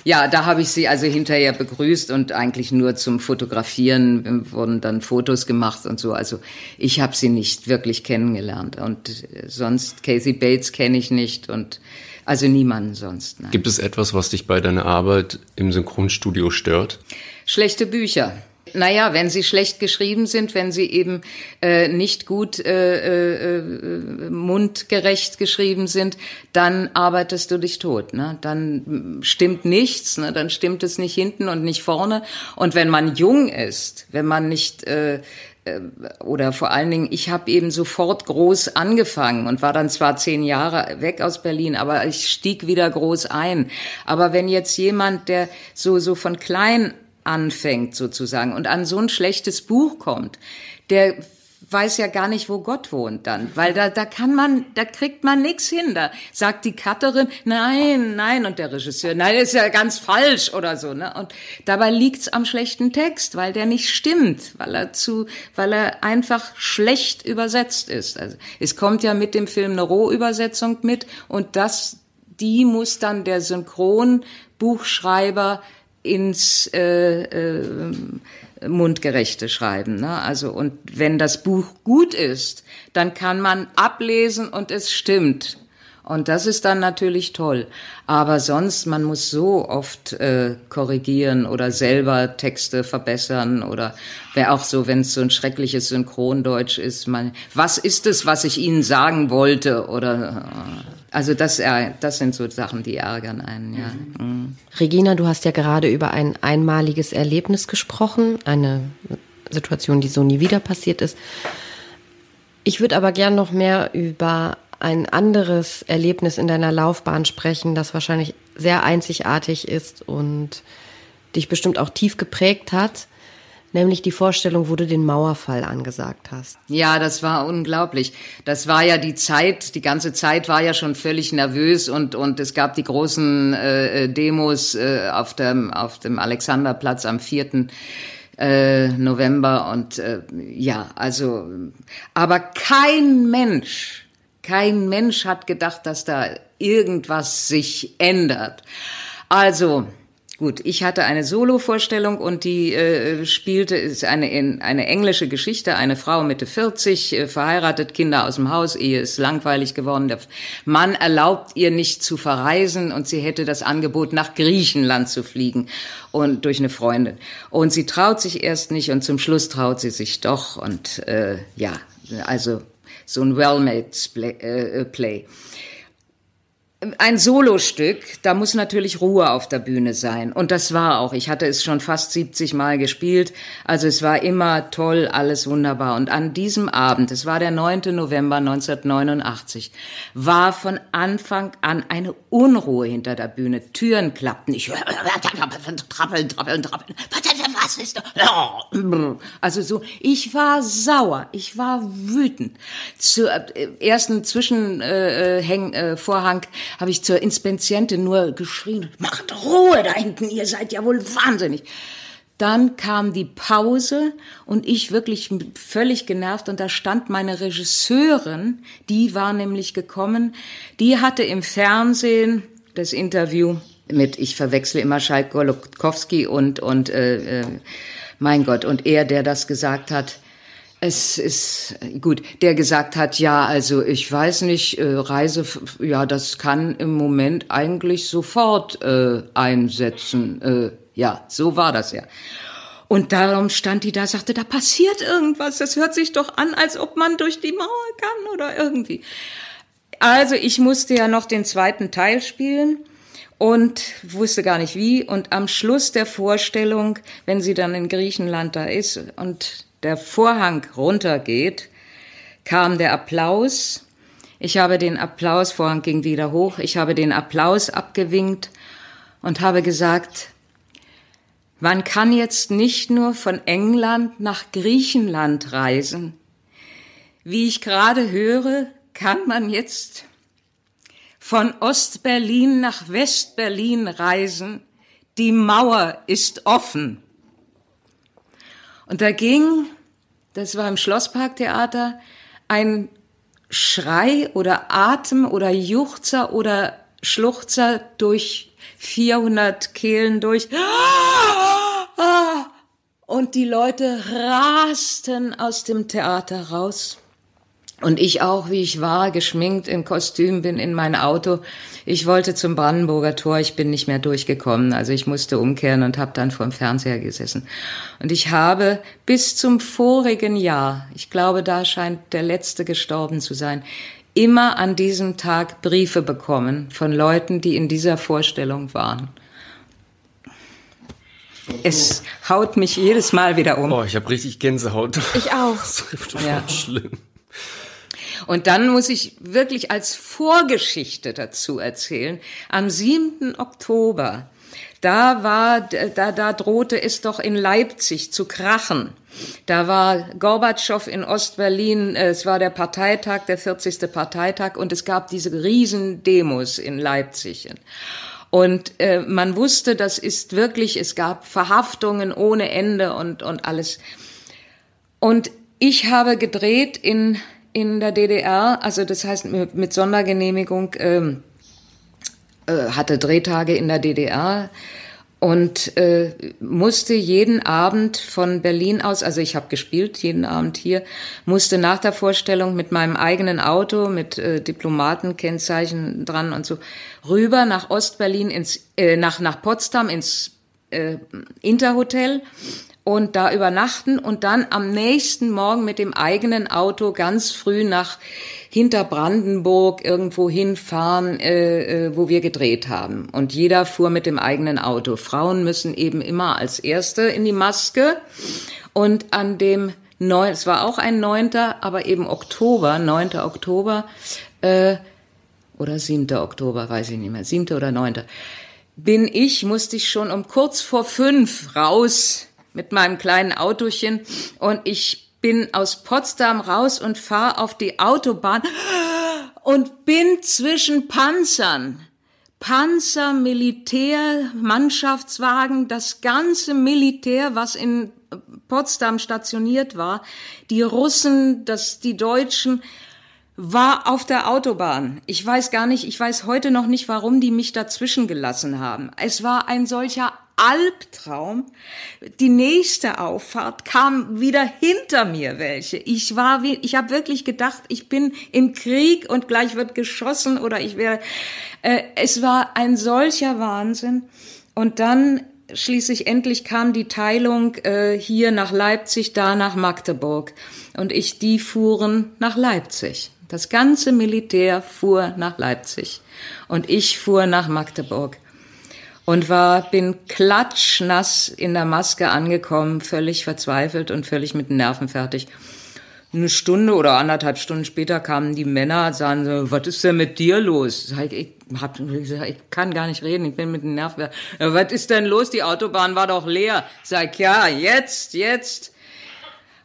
Ja, da habe ich sie also hinterher begrüßt und eigentlich nur zum Fotografieren wurden dann Fotos gemacht und so. Also ich habe sie nicht wirklich kennengelernt und äh, sonst Casey Bates kenne ich nicht und also niemanden sonst. Nein. Gibt es etwas, was dich bei deiner Arbeit im Synchronstudio stört? Schlechte Bücher. Naja, wenn sie schlecht geschrieben sind, wenn sie eben äh, nicht gut äh, äh, mundgerecht geschrieben sind, dann arbeitest du dich tot. Ne? Dann stimmt nichts, ne? dann stimmt es nicht hinten und nicht vorne. Und wenn man jung ist, wenn man nicht äh, äh oder vor allen Dingen, ich habe eben sofort groß angefangen und war dann zwar zehn Jahre weg aus Berlin, aber ich stieg wieder groß ein. Aber wenn jetzt jemand, der so so von klein anfängt sozusagen und an so ein schlechtes Buch kommt, der weiß ja gar nicht, wo Gott wohnt dann, weil da, da kann man, da kriegt man nichts hin. Da sagt die Cutterin, nein, nein, und der Regisseur, nein, ist ja ganz falsch oder so. Ne? Und dabei liegt's am schlechten Text, weil der nicht stimmt, weil er zu, weil er einfach schlecht übersetzt ist. Also es kommt ja mit dem Film eine Rohübersetzung mit und das, die muss dann der Synchronbuchschreiber ins äh, äh, mundgerechte schreiben. Ne? Also und wenn das Buch gut ist, dann kann man ablesen und es stimmt. Und das ist dann natürlich toll. Aber sonst, man muss so oft äh, korrigieren oder selber Texte verbessern oder wäre auch so, wenn es so ein schreckliches Synchrondeutsch ist, man, was ist es, was ich Ihnen sagen wollte? Oder äh, also das, äh, das sind so Sachen, die ärgern einen, ja. Mhm. Regina, du hast ja gerade über ein einmaliges Erlebnis gesprochen, eine Situation, die so nie wieder passiert ist. Ich würde aber gern noch mehr über ein anderes Erlebnis in deiner Laufbahn sprechen, das wahrscheinlich sehr einzigartig ist und dich bestimmt auch tief geprägt hat. Nämlich die Vorstellung, wo du den Mauerfall angesagt hast. Ja, das war unglaublich. Das war ja die Zeit, die ganze Zeit war ja schon völlig nervös und, und es gab die großen äh, Demos äh, auf, dem, auf dem Alexanderplatz am 4. Äh, November und äh, ja, also, aber kein Mensch, kein Mensch hat gedacht, dass da irgendwas sich ändert. Also, Gut, ich hatte eine Solo-Vorstellung und die äh, spielte, ist eine, in, eine englische Geschichte, eine Frau Mitte 40, äh, verheiratet, Kinder aus dem Haus, Ehe ist langweilig geworden, der Mann erlaubt ihr nicht zu verreisen und sie hätte das Angebot, nach Griechenland zu fliegen und durch eine Freundin. Und sie traut sich erst nicht und zum Schluss traut sie sich doch und äh, ja, also so ein well-made play. Äh, play ein Solostück, da muss natürlich Ruhe auf der Bühne sein. Und das war auch. Ich hatte es schon fast 70 Mal gespielt. Also es war immer toll, alles wunderbar. Und an diesem Abend, es war der 9. November 1989, war von Anfang an eine Unruhe hinter der Bühne. Türen klappten. Ich trappeln, trappeln, trappeln. Ist da? Also so, ich war sauer. Ich war wütend. Zu, äh, ersten Zwischenvorhang äh, äh, habe ich zur Inspizientin nur geschrien, macht Ruhe da hinten, ihr seid ja wohl wahnsinnig. Dann kam die Pause und ich wirklich völlig genervt und da stand meine Regisseurin, die war nämlich gekommen, die hatte im Fernsehen das Interview mit, ich verwechsle immer Schalk Golokowski und, und äh, äh, mein Gott, und er, der das gesagt hat, es ist gut, der gesagt hat, ja, also ich weiß nicht, äh, Reise, ja, das kann im Moment eigentlich sofort äh, einsetzen. Äh, ja, so war das ja. Und darum stand die da, sagte, da passiert irgendwas. Das hört sich doch an, als ob man durch die Mauer kann oder irgendwie. Also ich musste ja noch den zweiten Teil spielen und wusste gar nicht wie. Und am Schluss der Vorstellung, wenn sie dann in Griechenland da ist und der Vorhang runtergeht, kam der Applaus. Ich habe den Applaus, Vorhang ging wieder hoch, ich habe den Applaus abgewinkt und habe gesagt, man kann jetzt nicht nur von England nach Griechenland reisen. Wie ich gerade höre, kann man jetzt von Ostberlin nach Westberlin reisen. Die Mauer ist offen. Und da ging, das war im Schlossparktheater, ein Schrei oder Atem oder Juchzer oder Schluchzer durch 400 Kehlen durch. Und die Leute rasten aus dem Theater raus. Und ich auch, wie ich war, geschminkt im Kostüm, bin in mein Auto. Ich wollte zum Brandenburger Tor, ich bin nicht mehr durchgekommen. Also ich musste umkehren und habe dann vor dem Fernseher gesessen. Und ich habe bis zum vorigen Jahr, ich glaube, da scheint der letzte gestorben zu sein, immer an diesem Tag Briefe bekommen von Leuten, die in dieser Vorstellung waren. Es haut mich jedes Mal wieder um. Oh, ich habe richtig Gänsehaut. Ich auch. Das ist ja. schlimm. Und dann muss ich wirklich als Vorgeschichte dazu erzählen. Am 7. Oktober, da war, da, da drohte es doch in Leipzig zu krachen. Da war Gorbatschow in Ostberlin, es war der Parteitag, der 40. Parteitag und es gab diese Riesendemos in Leipzig. Und äh, man wusste, das ist wirklich, es gab Verhaftungen ohne Ende und, und alles. Und ich habe gedreht in in der DDR, also das heißt mit, Sondergenehmigung, ähm, äh, hatte Drehtage in der DDR und äh, musste jeden Abend von Berlin aus, also ich habe gespielt jeden Abend hier, musste nach der Vorstellung mit meinem eigenen Auto mit äh, Diplomatenkennzeichen dran und so rüber nach Ostberlin ins äh, nach nach Potsdam ins äh, Interhotel und da übernachten und dann am nächsten Morgen mit dem eigenen Auto ganz früh nach Hinterbrandenburg irgendwo hinfahren, äh, äh, wo wir gedreht haben. Und jeder fuhr mit dem eigenen Auto. Frauen müssen eben immer als Erste in die Maske. Und an dem neun, es war auch ein neunter, aber eben Oktober, neunter Oktober, äh, oder siebter Oktober, weiß ich nicht mehr, siebter oder neunter, bin ich, musste ich schon um kurz vor fünf raus mit meinem kleinen Autochen und ich bin aus Potsdam raus und fahre auf die Autobahn und bin zwischen Panzern. Panzer, Militär, Mannschaftswagen, das ganze Militär, was in Potsdam stationiert war, die Russen, das, die Deutschen, war auf der Autobahn. Ich weiß gar nicht, ich weiß heute noch nicht, warum die mich dazwischen gelassen haben. Es war ein solcher Albtraum. Die nächste Auffahrt kam wieder hinter mir welche. Ich war wie, ich habe wirklich gedacht, ich bin im Krieg und gleich wird geschossen oder ich wäre. Äh, es war ein solcher Wahnsinn. Und dann schließlich endlich kam die Teilung äh, hier nach Leipzig, da nach Magdeburg. Und ich, die fuhren nach Leipzig. Das ganze Militär fuhr nach Leipzig. Und ich fuhr nach Magdeburg. Und war, bin klatschnass in der Maske angekommen, völlig verzweifelt und völlig mit den Nerven fertig. Eine Stunde oder anderthalb Stunden später kamen die Männer, sagen so, was ist denn mit dir los? Ich, hab, ich kann gar nicht reden, ich bin mit den Nerven. Was ist denn los? Die Autobahn war doch leer. Sag, ja, jetzt, jetzt.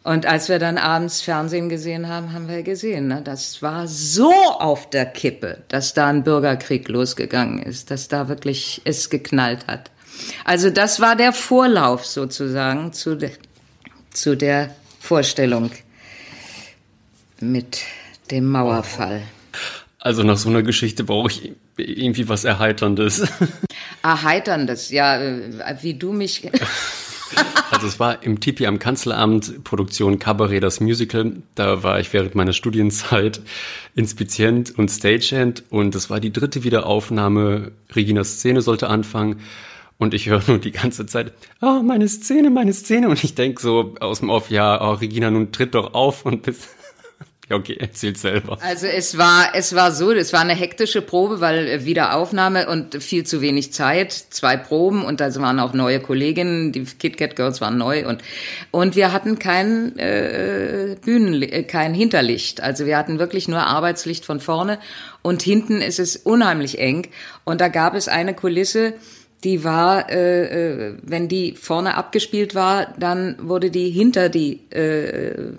Und als wir dann abends Fernsehen gesehen haben, haben wir gesehen, ne, das war so auf der Kippe, dass da ein Bürgerkrieg losgegangen ist, dass da wirklich es geknallt hat. Also das war der Vorlauf sozusagen zu, de, zu der Vorstellung mit dem Mauerfall. Also nach so einer Geschichte brauche ich irgendwie was Erheiterndes. Erheiterndes, ja, wie du mich. Also es war im Tipi am Kanzleramt Produktion Cabaret das Musical. Da war ich während meiner Studienzeit Inspizient und Stagehand und es war die dritte Wiederaufnahme. Reginas Szene sollte anfangen und ich höre nur die ganze Zeit, oh, meine Szene, meine Szene und ich denk so aus dem Off, ja, oh, Regina, nun tritt doch auf und bis okay, erzähl selber. Also es war, es war so, es war eine hektische Probe, weil Wiederaufnahme und viel zu wenig Zeit, zwei Proben und da waren auch neue Kolleginnen, die KitKat Girls waren neu und und wir hatten kein äh, Bühnen, äh, kein Hinterlicht. Also wir hatten wirklich nur Arbeitslicht von vorne und hinten ist es unheimlich eng und da gab es eine Kulisse, die war, äh, äh, wenn die vorne abgespielt war, dann wurde die hinter die äh,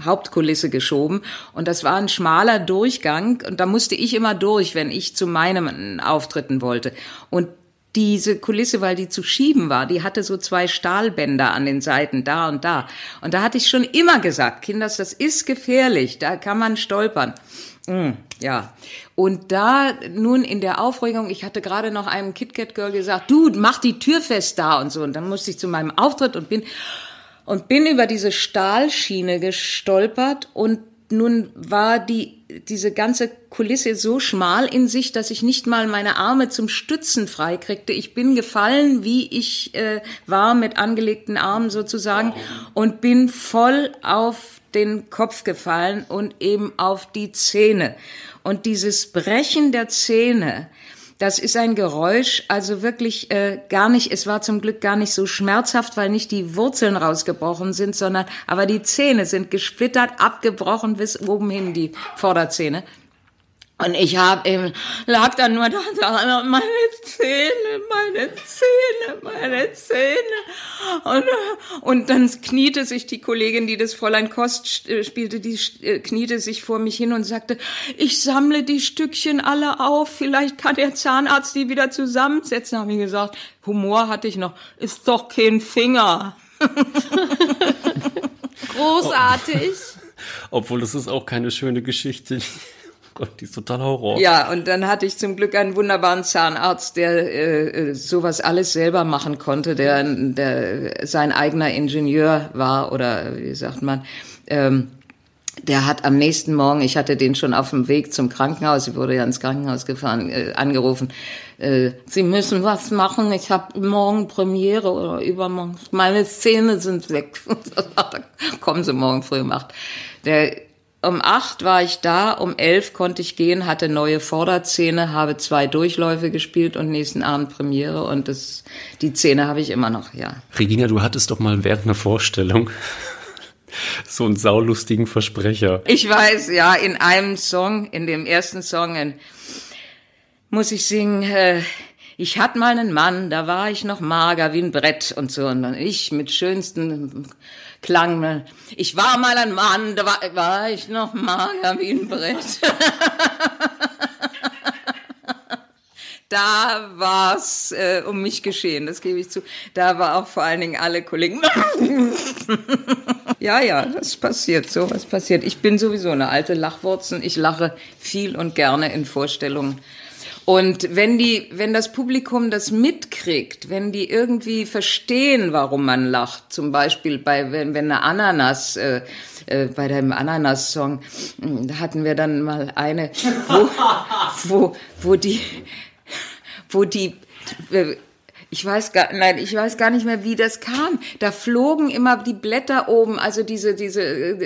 Hauptkulisse geschoben. Und das war ein schmaler Durchgang. Und da musste ich immer durch, wenn ich zu meinem Auftritten wollte. Und diese Kulisse, weil die zu schieben war, die hatte so zwei Stahlbänder an den Seiten, da und da. Und da hatte ich schon immer gesagt, Kinders, das ist gefährlich, da kann man stolpern. Mm, ja. Und da nun in der Aufregung, ich hatte gerade noch einem KitKat Girl gesagt, du mach die Tür fest da und so. Und dann musste ich zu meinem Auftritt und bin und bin über diese Stahlschiene gestolpert und nun war die diese ganze Kulisse so schmal in sich, dass ich nicht mal meine Arme zum Stützen freikriegte. Ich bin gefallen, wie ich äh, war, mit angelegten Armen sozusagen, und bin voll auf den Kopf gefallen und eben auf die Zähne. Und dieses Brechen der Zähne, das ist ein Geräusch, also wirklich äh, gar nicht, es war zum Glück gar nicht so schmerzhaft, weil nicht die Wurzeln rausgebrochen sind, sondern aber die Zähne sind gesplittert, abgebrochen bis oben hin, die Vorderzähne. Und ich habe eben, lag dann nur da, meine Zähne, meine Zähne, meine Zähne. Und, und dann kniete sich die Kollegin, die das Fräulein Kost äh, spielte, die äh, kniete sich vor mich hin und sagte, ich sammle die Stückchen alle auf, vielleicht kann der Zahnarzt die wieder zusammensetzen. Habe ich gesagt, Humor hatte ich noch, ist doch kein Finger. Großartig. Obwohl, das ist auch keine schöne Geschichte. Gott, die ist total Horror. Ja, und dann hatte ich zum Glück einen wunderbaren Zahnarzt, der äh, äh, sowas alles selber machen konnte, der, der sein eigener Ingenieur war oder wie sagt man. Ähm, der hat am nächsten Morgen, ich hatte den schon auf dem Weg zum Krankenhaus, ich wurde ja ins Krankenhaus gefahren, äh, angerufen, äh, Sie müssen was machen, ich habe morgen Premiere oder übermorgen, meine Zähne sind weg. Kommen Sie morgen früh um acht. Der um acht war ich da, um elf konnte ich gehen, hatte neue Vorderzähne, habe zwei Durchläufe gespielt und nächsten Abend Premiere und das, die Zähne habe ich immer noch, ja. Regina, du hattest doch mal während einer Vorstellung so einen saulustigen Versprecher. Ich weiß, ja, in einem Song, in dem ersten Song, in, muss ich singen, äh, Ich hatte mal einen Mann, da war ich noch mager wie ein Brett und so. Und dann ich mit schönsten Klang. Ich war mal ein Mann, da war, war ich noch mager wie ein Brett. da war's äh, um mich geschehen, das gebe ich zu. Da war auch vor allen Dingen alle Kollegen. ja, ja, das passiert, so was passiert. Ich bin sowieso eine alte Lachwurzen. Ich lache viel und gerne in Vorstellungen. Und wenn die, wenn das Publikum das mitkriegt, wenn die irgendwie verstehen, warum man lacht, zum Beispiel bei, wenn, wenn eine Ananas, äh, äh, bei dem Ananas-Song, hm, da hatten wir dann mal eine, wo, wo, wo die, wo die, ich weiß gar, nein, ich weiß gar nicht mehr, wie das kam. Da flogen immer die Blätter oben, also diese, diese,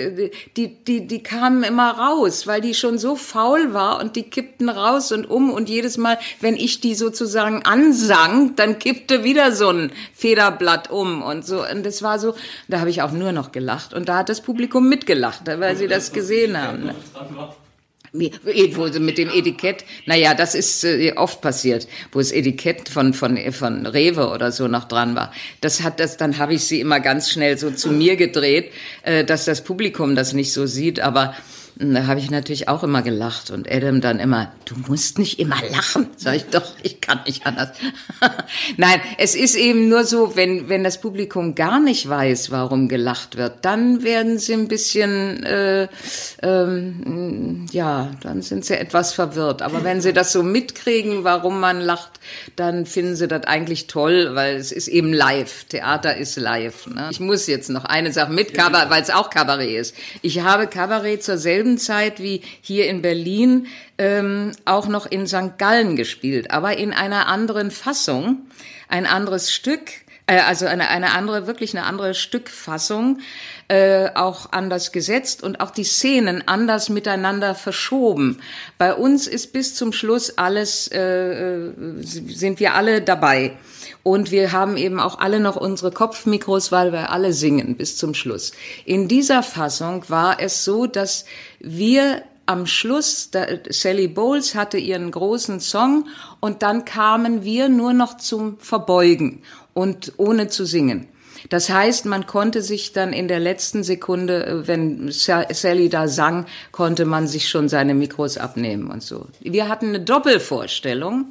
die, die, die kamen immer raus, weil die schon so faul war und die kippten raus und um und jedes Mal, wenn ich die sozusagen ansang, dann kippte wieder so ein Federblatt um und so. Und das war so, da habe ich auch nur noch gelacht und da hat das Publikum mitgelacht, weil sie das gesehen haben. Wo sie mit dem Etikett, naja, das ist äh, oft passiert, wo das Etikett von, von, von Rewe oder so noch dran war. Das hat das, dann habe ich sie immer ganz schnell so zu mir gedreht, äh, dass das Publikum das nicht so sieht, aber da habe ich natürlich auch immer gelacht und Adam dann immer, du musst nicht immer lachen. Sag ich doch, ich kann nicht anders. Nein, es ist eben nur so, wenn, wenn das Publikum gar nicht weiß, warum gelacht wird, dann werden sie ein bisschen, äh, ähm, ja, dann sind sie etwas verwirrt. Aber wenn sie das so mitkriegen, warum man lacht, dann finden sie das eigentlich toll, weil es ist eben live. Theater ist live. Ne? Ich muss jetzt noch eine Sache mit weil es auch Kabarett ist. Ich habe Kabarett zur selben selben Zeit wie hier in Berlin ähm, auch noch in St. Gallen gespielt, aber in einer anderen Fassung, ein anderes Stück, äh, also eine, eine andere, wirklich eine andere Stückfassung, äh, auch anders gesetzt und auch die Szenen anders miteinander verschoben. Bei uns ist bis zum Schluss alles, äh, äh sind wir alle dabei. Und wir haben eben auch alle noch unsere Kopfmikros, weil wir alle singen bis zum Schluss. In dieser Fassung war es so, dass wir am Schluss, da, Sally Bowles hatte ihren großen Song und dann kamen wir nur noch zum Verbeugen und ohne zu singen. Das heißt, man konnte sich dann in der letzten Sekunde, äh, wenn Sally da sang, konnte man sich schon seine Mikros abnehmen und so. Wir hatten eine Doppelvorstellung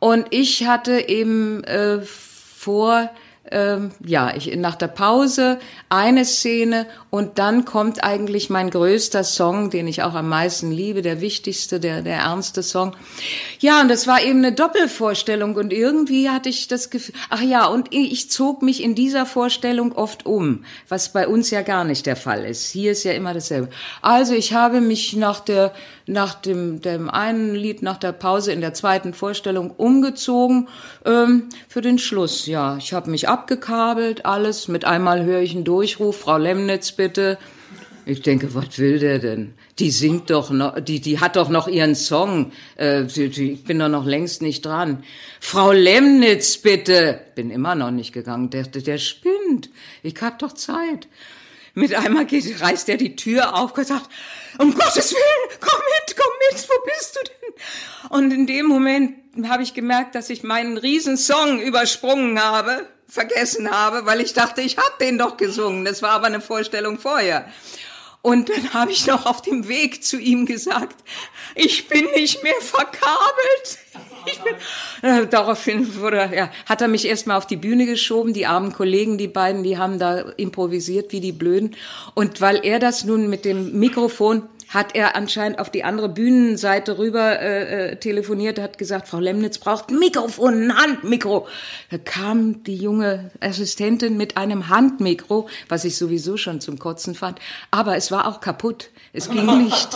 und ich hatte eben äh, vor, ähm, ja, ich, nach der Pause eine Szene und dann kommt eigentlich mein größter Song, den ich auch am meisten liebe, der wichtigste, der, der ernste Song. Ja, und das war eben eine Doppelvorstellung und irgendwie hatte ich das Gefühl, ach ja, und ich zog mich in dieser Vorstellung oft um, was bei uns ja gar nicht der Fall ist. Hier ist ja immer dasselbe. Also ich habe mich nach der nach dem, dem einen Lied, nach der Pause in der zweiten Vorstellung umgezogen ähm, für den Schluss. Ja, ich habe mich abgekabelt, alles. Mit einmal höre ich einen Durchruf, Frau Lemnitz bitte. Ich denke, was will der denn? Die singt doch noch, die, die hat doch noch ihren Song. Äh, die, die, ich bin doch noch längst nicht dran. Frau Lemnitz, bitte. Bin immer noch nicht gegangen. Der, der spinnt. Ich hab doch Zeit. Mit einmal geht, reißt er die Tür auf und sagt, um Gottes Willen, komm mit, komm mit, wo bist du denn? Und in dem Moment habe ich gemerkt, dass ich meinen Riesensong übersprungen habe, vergessen habe, weil ich dachte, ich habe den doch gesungen. Das war aber eine Vorstellung vorher. Und dann habe ich noch auf dem Weg zu ihm gesagt, ich bin nicht mehr verkabelt. Bin, daraufhin wurde, ja, hat er mich erstmal auf die Bühne geschoben. Die armen Kollegen, die beiden, die haben da improvisiert wie die Blöden. Und weil er das nun mit dem Mikrofon hat er anscheinend auf die andere Bühnenseite rüber äh, äh, telefoniert, hat gesagt, Frau Lemnitz braucht ein Mikrofon, ein Handmikro. Da kam die junge Assistentin mit einem Handmikro, was ich sowieso schon zum Kotzen fand, aber es war auch kaputt. Es ging nicht.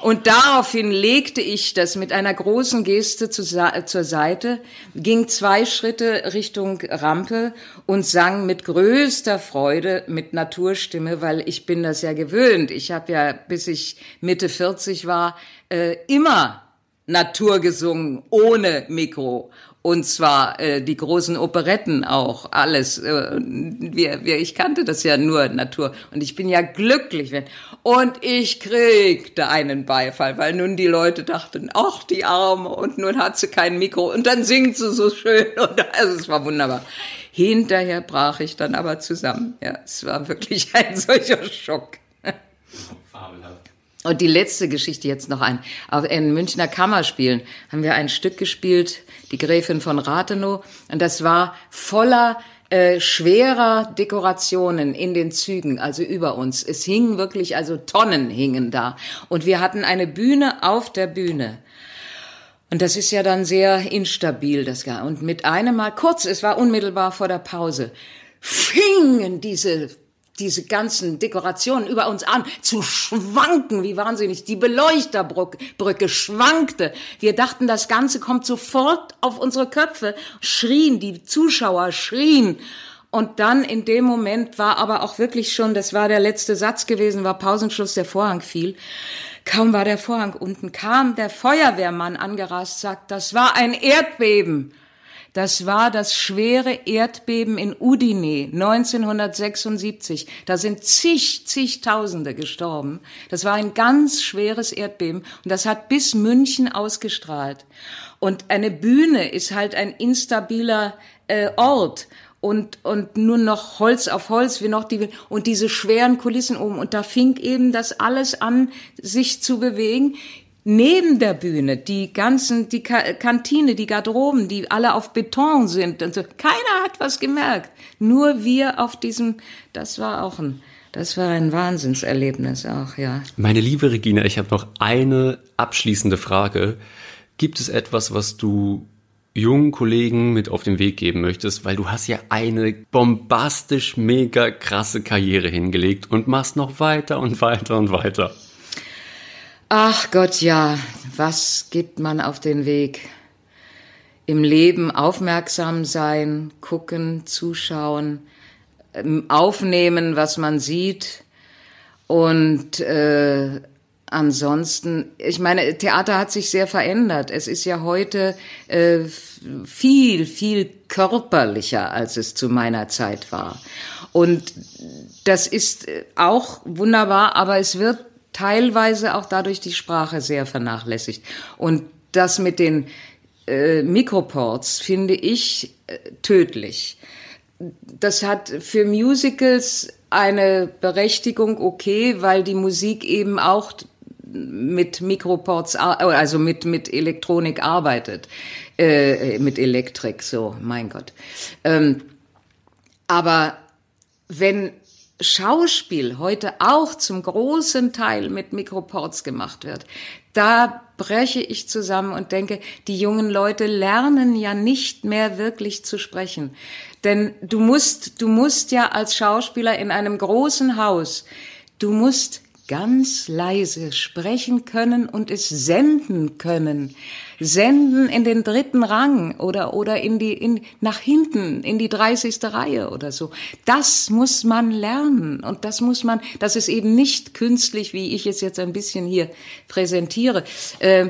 Und daraufhin legte ich das mit einer großen Geste zur Seite, ging zwei Schritte Richtung Rampe und sang mit größter Freude mit Naturstimme, weil ich bin das ja gewöhnt. Ich habe ja, bis ich Mitte 40 war, äh, immer Natur gesungen, ohne Mikro. Und zwar äh, die großen Operetten auch, alles. Äh, wir, wir, ich kannte das ja nur Natur. Und ich bin ja glücklich. Wenn, und ich kriegte einen Beifall, weil nun die Leute dachten, ach, die Arme, und nun hat sie kein Mikro. Und dann singt sie so schön. Und also es war wunderbar. Hinterher brach ich dann aber zusammen. Ja, es war wirklich ein solcher Schock. Und die letzte Geschichte jetzt noch ein. In Münchner Kammerspielen haben wir ein Stück gespielt, die Gräfin von Rathenow. Und das war voller äh, schwerer Dekorationen in den Zügen, also über uns. Es hingen wirklich, also Tonnen hingen da. Und wir hatten eine Bühne auf der Bühne. Und das ist ja dann sehr instabil, das gar. Und mit einem Mal, kurz, es war unmittelbar vor der Pause, fingen diese diese ganzen Dekorationen über uns an zu schwanken, wie wahnsinnig. Die Beleuchterbrücke schwankte. Wir dachten, das Ganze kommt sofort auf unsere Köpfe, schrien, die Zuschauer schrien. Und dann in dem Moment war aber auch wirklich schon, das war der letzte Satz gewesen, war Pausenschluss, der Vorhang fiel. Kaum war der Vorhang unten, kam der Feuerwehrmann angerast, sagt, das war ein Erdbeben. Das war das schwere Erdbeben in Udine 1976. Da sind zig, zigtausende gestorben. Das war ein ganz schweres Erdbeben und das hat bis München ausgestrahlt. Und eine Bühne ist halt ein instabiler äh, Ort und, und nur noch Holz auf Holz, wie noch die, und diese schweren Kulissen oben. Und da fing eben das alles an, sich zu bewegen. Neben der Bühne, die ganzen, die Kantine, die Garderoben, die alle auf Beton sind und so. Keiner hat was gemerkt. Nur wir auf diesem, das war auch ein, das war ein Wahnsinnserlebnis auch, ja. Meine liebe Regina, ich habe noch eine abschließende Frage. Gibt es etwas, was du jungen Kollegen mit auf den Weg geben möchtest, weil du hast ja eine bombastisch mega krasse Karriere hingelegt und machst noch weiter und weiter und weiter. Ach Gott, ja, was gibt man auf den Weg? Im Leben aufmerksam sein, gucken, zuschauen, ähm, aufnehmen, was man sieht und äh, ansonsten, ich meine, Theater hat sich sehr verändert. Es ist ja heute äh, viel, viel körperlicher, als es zu meiner Zeit war. Und das ist äh, auch wunderbar, aber es wird teilweise auch dadurch die Sprache sehr vernachlässigt. Und das mit den äh, Mikroports finde ich äh, tödlich. Das hat für Musicals eine Berechtigung okay, weil die Musik eben auch mit Mikroports, also mit, mit Elektronik arbeitet, äh, mit Elektrik, so, mein Gott. Ähm, aber wenn Schauspiel heute auch zum großen Teil mit Mikroports gemacht wird, da breche ich zusammen und denke, die jungen Leute lernen ja nicht mehr wirklich zu sprechen. Denn du musst, du musst ja als Schauspieler in einem großen Haus, du musst ganz leise sprechen können und es senden können. Senden in den dritten Rang oder, oder in die, in, nach hinten, in die 30. Reihe oder so. Das muss man lernen. Und das muss man, das ist eben nicht künstlich, wie ich es jetzt ein bisschen hier präsentiere. Äh,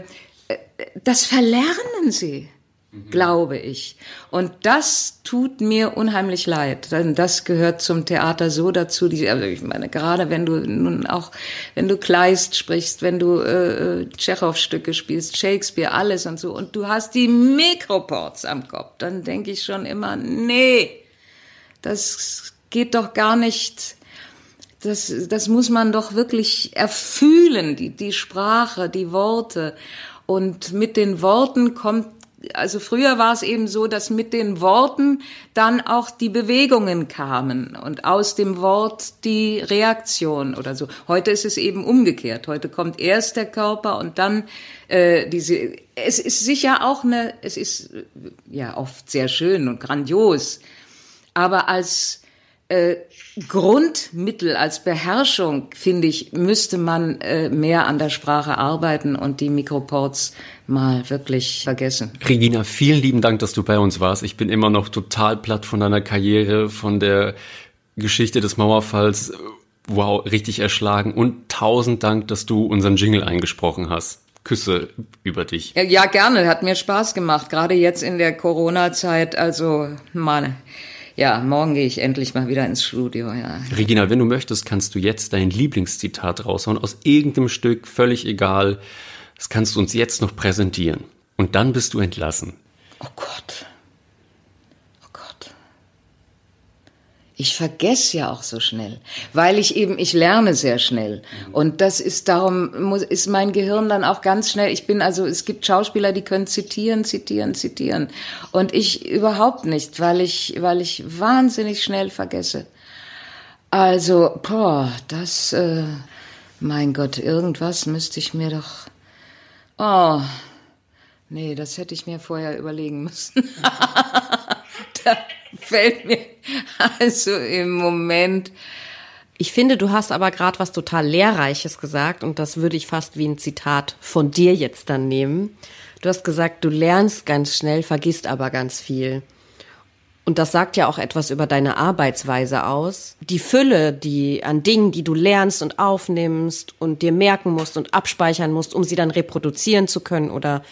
äh das verlernen sie mhm. glaube ich. Und das tut mir unheimlich leid, denn das gehört zum Theater so dazu. Die, also ich meine, gerade wenn du nun auch, wenn du Kleist sprichst, wenn du äh, Tschechow-Stücke spielst, Shakespeare, alles und so, und du hast die Mikroports am Kopf, dann denke ich schon immer, nee, das geht doch gar nicht. Das, das muss man doch wirklich erfühlen, die, die Sprache, die Worte. Und mit den Worten kommt also früher war es eben so, dass mit den Worten dann auch die Bewegungen kamen und aus dem Wort die Reaktion oder so. Heute ist es eben umgekehrt. Heute kommt erst der Körper und dann äh, diese. Es ist sicher auch eine. Es ist ja oft sehr schön und grandios, aber als äh, Grundmittel, als Beherrschung, finde ich, müsste man äh, mehr an der Sprache arbeiten und die Mikroports mal wirklich vergessen. Regina, vielen lieben Dank, dass du bei uns warst. Ich bin immer noch total platt von deiner Karriere, von der Geschichte des Mauerfalls. Wow, richtig erschlagen. Und tausend Dank, dass du unseren Jingle eingesprochen hast. Küsse über dich. Ja, gerne, hat mir Spaß gemacht, gerade jetzt in der Corona-Zeit. Also, Mann, ja, morgen gehe ich endlich mal wieder ins Studio, ja. Regina, wenn du möchtest, kannst du jetzt dein Lieblingszitat raushauen aus irgendeinem Stück, völlig egal. Das kannst du uns jetzt noch präsentieren. Und dann bist du entlassen. Oh Gott. Ich vergesse ja auch so schnell, weil ich eben, ich lerne sehr schnell. Und das ist darum, muss, ist mein Gehirn dann auch ganz schnell. Ich bin also, es gibt Schauspieler, die können zitieren, zitieren, zitieren. Und ich überhaupt nicht, weil ich, weil ich wahnsinnig schnell vergesse. Also, boah, das, äh, mein Gott, irgendwas müsste ich mir doch, oh, nee, das hätte ich mir vorher überlegen müssen. da, fällt mir also im Moment. Ich finde, du hast aber gerade was total Lehrreiches gesagt und das würde ich fast wie ein Zitat von dir jetzt dann nehmen. Du hast gesagt, du lernst ganz schnell, vergisst aber ganz viel. Und das sagt ja auch etwas über deine Arbeitsweise aus. Die Fülle, die an Dingen, die du lernst und aufnimmst und dir merken musst und abspeichern musst, um sie dann reproduzieren zu können oder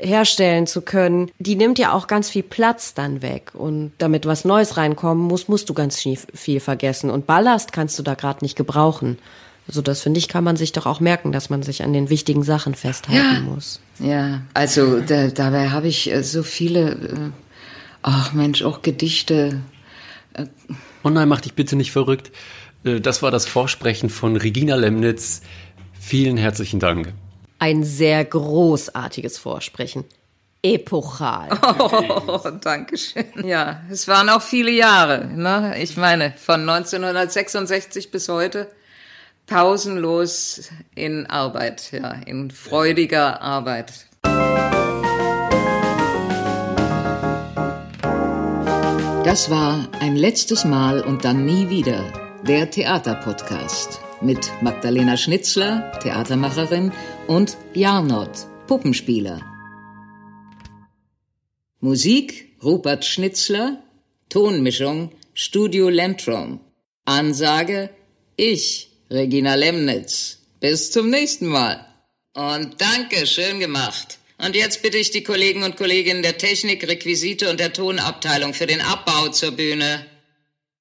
herstellen zu können, die nimmt ja auch ganz viel Platz dann weg. Und damit was Neues reinkommen muss, musst du ganz viel vergessen. Und Ballast kannst du da gerade nicht gebrauchen. Also das finde ich, kann man sich doch auch merken, dass man sich an den wichtigen Sachen festhalten ja. muss. Ja, also da, dabei habe ich äh, so viele, äh, ach Mensch, auch Gedichte. Äh. Oh nein, mach dich bitte nicht verrückt. Das war das Vorsprechen von Regina Lemnitz. Vielen herzlichen Dank ein sehr großartiges Vorsprechen. Epochal. Oh, danke schön. Ja, es waren auch viele Jahre. Ne? Ich meine, von 1966 bis heute pausenlos in Arbeit, ja, in freudiger Arbeit. Das war ein letztes Mal und dann nie wieder der Theaterpodcast mit Magdalena Schnitzler, Theatermacherin, und Jarnot, Puppenspieler. Musik Rupert Schnitzler, Tonmischung Studio Lentrum. Ansage ich, Regina Lemnitz. Bis zum nächsten Mal. Und danke, schön gemacht. Und jetzt bitte ich die Kollegen und Kolleginnen der Technik, Requisite und der Tonabteilung für den Abbau zur Bühne.